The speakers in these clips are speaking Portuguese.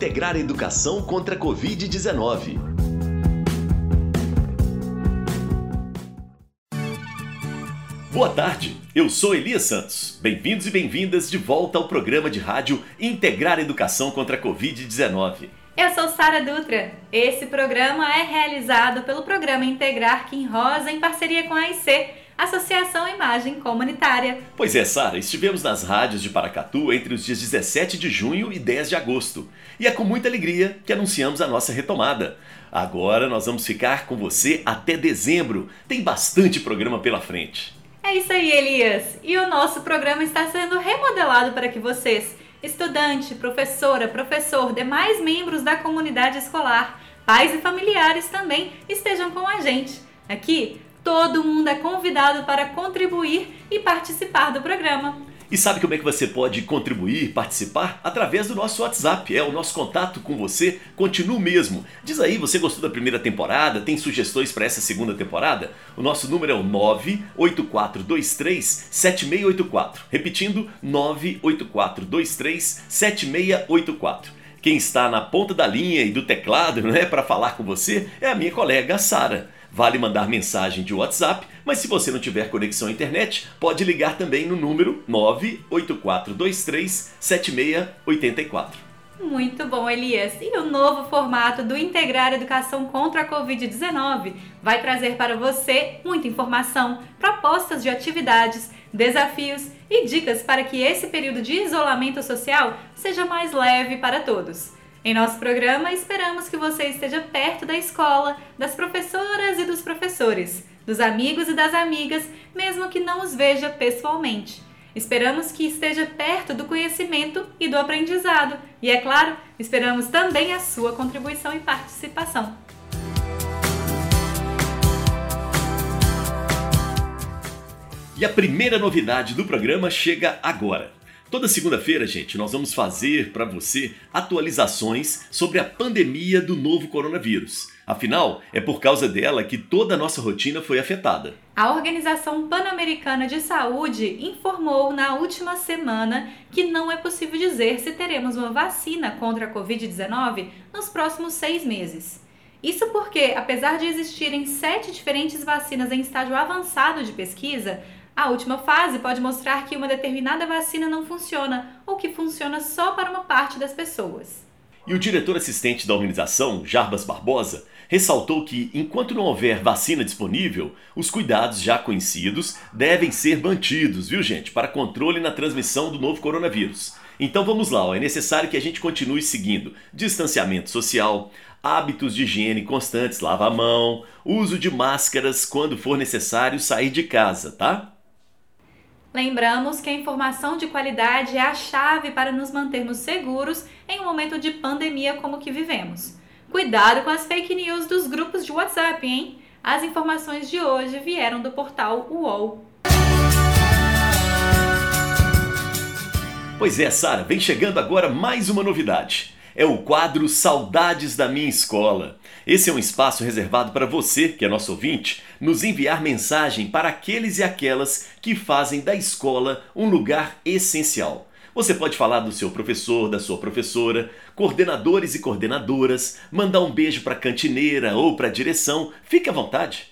integrar a educação contra a Covid-19. Boa tarde, eu sou Elias Santos. Bem-vindos e bem-vindas de volta ao programa de rádio Integrar a Educação contra a Covid-19. Eu sou Sara Dutra. Esse programa é realizado pelo programa Integrar Kim Rosa em parceria com a AIC, Associação Imagem Comunitária. Pois é, Sara, estivemos nas rádios de Paracatu entre os dias 17 de junho e 10 de agosto. E é com muita alegria que anunciamos a nossa retomada. Agora nós vamos ficar com você até dezembro. Tem bastante programa pela frente. É isso aí, Elias. E o nosso programa está sendo remodelado para que vocês, estudante, professora, professor, demais membros da comunidade escolar, pais e familiares também estejam com a gente. Aqui Todo mundo é convidado para contribuir e participar do programa. E sabe como é que você pode contribuir, participar? Através do nosso WhatsApp. É o nosso contato com você continua mesmo. Diz aí, você gostou da primeira temporada? Tem sugestões para essa segunda temporada? O nosso número é o 98423 7684. Repetindo, 98423 7684. Quem está na ponta da linha e do teclado, né, para falar com você é a minha colega Sara. Vale mandar mensagem de WhatsApp, mas se você não tiver conexão à internet, pode ligar também no número 98423 7684. Muito bom, Elias. E o novo formato do Integrar Educação contra a Covid-19 vai trazer para você muita informação, propostas de atividades, desafios e dicas para que esse período de isolamento social seja mais leve para todos. Em nosso programa, esperamos que você esteja perto da escola, das professoras e dos professores, dos amigos e das amigas, mesmo que não os veja pessoalmente. Esperamos que esteja perto do conhecimento e do aprendizado. E, é claro, esperamos também a sua contribuição e participação. E a primeira novidade do programa chega agora. Toda segunda-feira, gente, nós vamos fazer para você atualizações sobre a pandemia do novo coronavírus. Afinal, é por causa dela que toda a nossa rotina foi afetada. A Organização Pan-Americana de Saúde informou na última semana que não é possível dizer se teremos uma vacina contra a Covid-19 nos próximos seis meses. Isso porque, apesar de existirem sete diferentes vacinas em estágio avançado de pesquisa, a última fase pode mostrar que uma determinada vacina não funciona ou que funciona só para uma parte das pessoas. E o diretor assistente da organização, Jarbas Barbosa, ressaltou que, enquanto não houver vacina disponível, os cuidados já conhecidos devem ser mantidos, viu, gente, para controle na transmissão do novo coronavírus. Então vamos lá, ó, é necessário que a gente continue seguindo distanciamento social, hábitos de higiene constantes, lava a mão, uso de máscaras quando for necessário sair de casa, tá? Lembramos que a informação de qualidade é a chave para nos mantermos seguros em um momento de pandemia como o que vivemos. Cuidado com as fake news dos grupos de WhatsApp, hein? As informações de hoje vieram do portal UOL. Pois é, Sara, vem chegando agora mais uma novidade é o quadro Saudades da Minha Escola. Esse é um espaço reservado para você, que é nosso ouvinte, nos enviar mensagem para aqueles e aquelas que fazem da escola um lugar essencial. Você pode falar do seu professor, da sua professora, coordenadores e coordenadoras, mandar um beijo para a cantineira ou para a direção. Fique à vontade.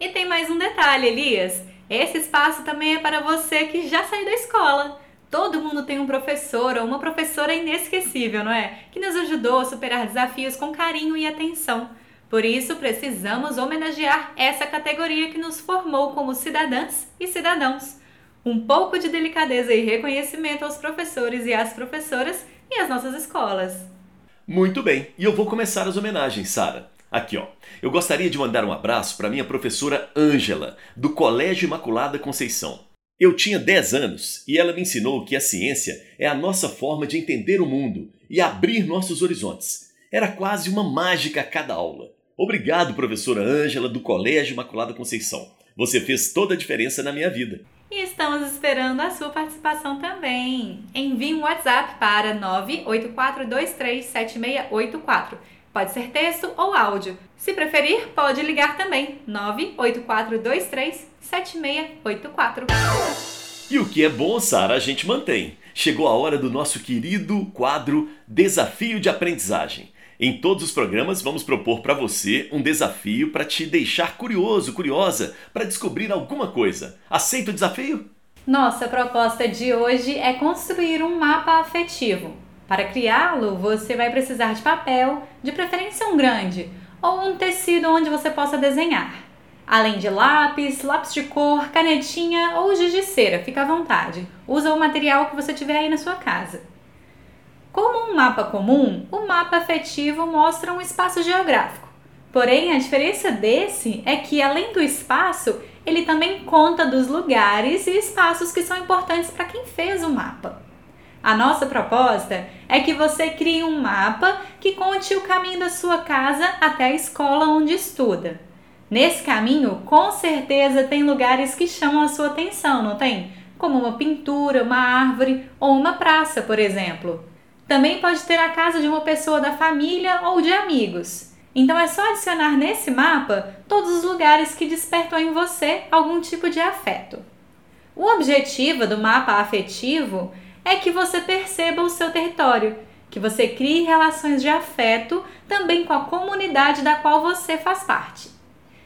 E tem mais um detalhe, Elias. Esse espaço também é para você que já saiu da escola. Todo mundo tem um professor ou uma professora inesquecível, não é? Que nos ajudou a superar desafios com carinho e atenção. Por isso, precisamos homenagear essa categoria que nos formou como cidadãs e cidadãos. Um pouco de delicadeza e reconhecimento aos professores e às professoras e às nossas escolas. Muito bem, e eu vou começar as homenagens, Sara. Aqui, ó. Eu gostaria de mandar um abraço para minha professora Ângela, do Colégio Imaculada Conceição. Eu tinha 10 anos e ela me ensinou que a ciência é a nossa forma de entender o mundo e abrir nossos horizontes. Era quase uma mágica a cada aula. Obrigado, professora Ângela, do Colégio Imaculada Conceição. Você fez toda a diferença na minha vida. E estamos esperando a sua participação também. Envie um WhatsApp para 984237684. Pode ser texto ou áudio. Se preferir, pode ligar também. 98423 7684. E o que é bom, Sara, a gente mantém. chegou a hora do nosso querido quadro Desafio de Aprendizagem. Em todos os programas, vamos propor para você um desafio para te deixar curioso, curiosa, para descobrir alguma coisa. Aceita o desafio? Nossa proposta de hoje é construir um mapa afetivo. Para criá-lo, você vai precisar de papel, de preferência um grande, ou um tecido onde você possa desenhar. Além de lápis, lápis de cor, canetinha ou giz de cera, fica à vontade. Usa o material que você tiver aí na sua casa. Como um mapa comum, o mapa afetivo mostra um espaço geográfico. Porém, a diferença desse é que, além do espaço, ele também conta dos lugares e espaços que são importantes para quem fez o mapa. A nossa proposta é que você crie um mapa que conte o caminho da sua casa até a escola onde estuda. Nesse caminho, com certeza tem lugares que chamam a sua atenção, não tem? Como uma pintura, uma árvore ou uma praça, por exemplo. Também pode ter a casa de uma pessoa da família ou de amigos. Então é só adicionar nesse mapa todos os lugares que despertam em você algum tipo de afeto. O objetivo do mapa afetivo é que você perceba o seu território, que você crie relações de afeto também com a comunidade da qual você faz parte.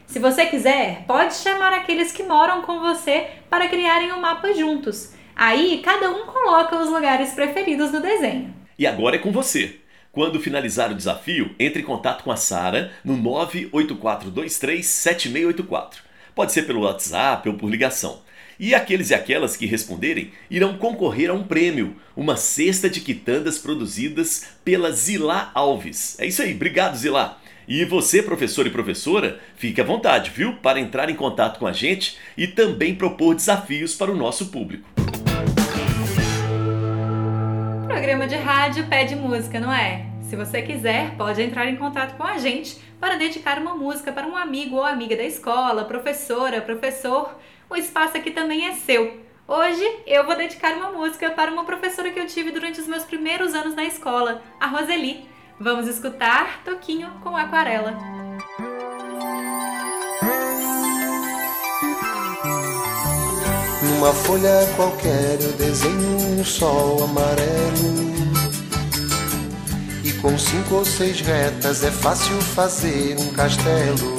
Se você quiser, pode chamar aqueles que moram com você para criarem o um mapa juntos. Aí cada um coloca os lugares preferidos no desenho. E agora é com você. Quando finalizar o desafio, entre em contato com a Sara no 984237684. Pode ser pelo WhatsApp ou por ligação. E aqueles e aquelas que responderem irão concorrer a um prêmio, uma cesta de quitandas produzidas pela Zilá Alves. É isso aí, obrigado Zilá. E você, professor e professora, fique à vontade, viu, para entrar em contato com a gente e também propor desafios para o nosso público programa de rádio pede música, não é? Se você quiser, pode entrar em contato com a gente para dedicar uma música para um amigo ou amiga da escola, professora, professor. O espaço aqui também é seu. Hoje eu vou dedicar uma música para uma professora que eu tive durante os meus primeiros anos na escola, a Roseli. Vamos escutar Toquinho com Aquarela. Numa folha qualquer eu desenho um sol amarelo. E com cinco ou seis retas é fácil fazer um castelo.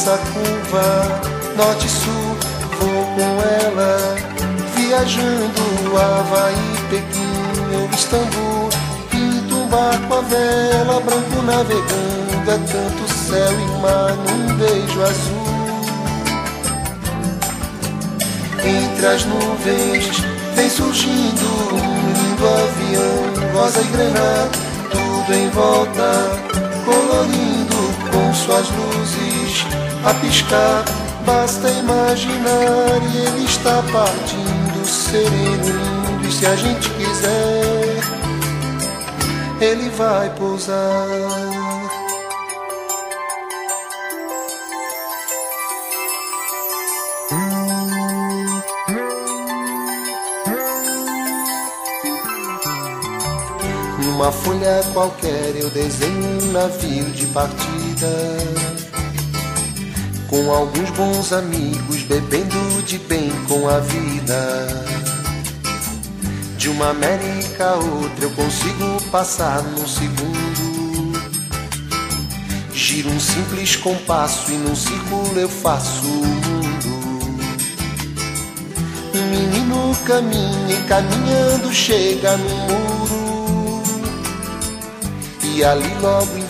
a imensa curva, norte sul, vou com ela, viajando Havaí, Pequim ou Istambul. Pinto um barco a vela, branco navegando, é tanto céu e mar num beijo azul. Entre as nuvens vem surgindo um lindo avião, rosa e grana, tudo em volta, suas luzes a piscar. Basta imaginar e ele está partindo, sereno, lindo. E se a gente quiser, ele vai pousar. Numa folha qualquer eu desenho um navio de partida. Com alguns bons amigos bebendo de bem com a vida. De uma América a outra eu consigo passar num segundo. Giro um simples compasso e num círculo eu faço o mundo. Um menino caminha e caminhando chega no muro. E ali logo em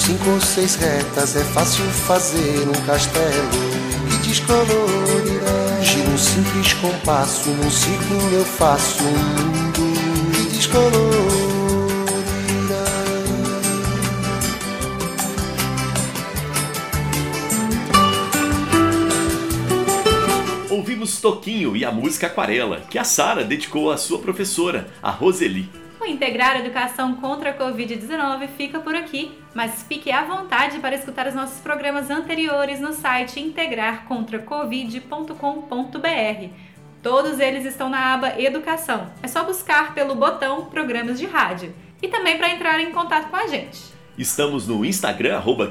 E cinco ou seis retas é fácil fazer um castelo que descolorirá. Giro um simples compasso, num círculo eu faço um mundo que descolorirá. Ouvimos Toquinho e a música Aquarela, que a Sara dedicou à sua professora, a Roseli. Integrar Educação contra a Covid-19 fica por aqui, mas fique à vontade para escutar os nossos programas anteriores no site integrarcontracovid.com.br. Todos eles estão na aba Educação. É só buscar pelo botão Programas de Rádio. E também para entrar em contato com a gente. Estamos no Instagram, arroba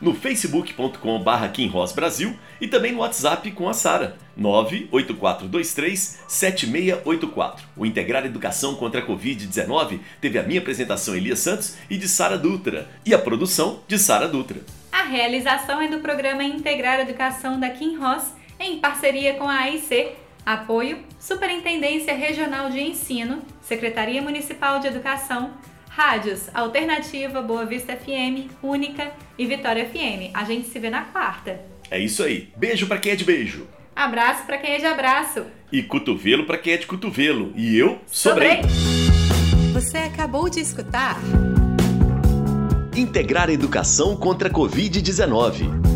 no facebook.com.br kimrossbrasil e também no WhatsApp com a Sara, 984237684. O Integrar Educação contra a Covid-19 teve a minha apresentação Elias Santos e de Sara Dutra, e a produção de Sara Dutra. A realização é do programa Integrar Educação da Kim Ross, em parceria com a AIC, Apoio, Superintendência Regional de Ensino, Secretaria Municipal de Educação, Rádios Alternativa, Boa Vista FM, Única e Vitória FM. A gente se vê na quarta. É isso aí. Beijo pra quem é de beijo. Abraço pra quem é de abraço. E cotovelo pra quem é de cotovelo. E eu sobrei. Você acabou de escutar Integrar Educação contra a Covid-19.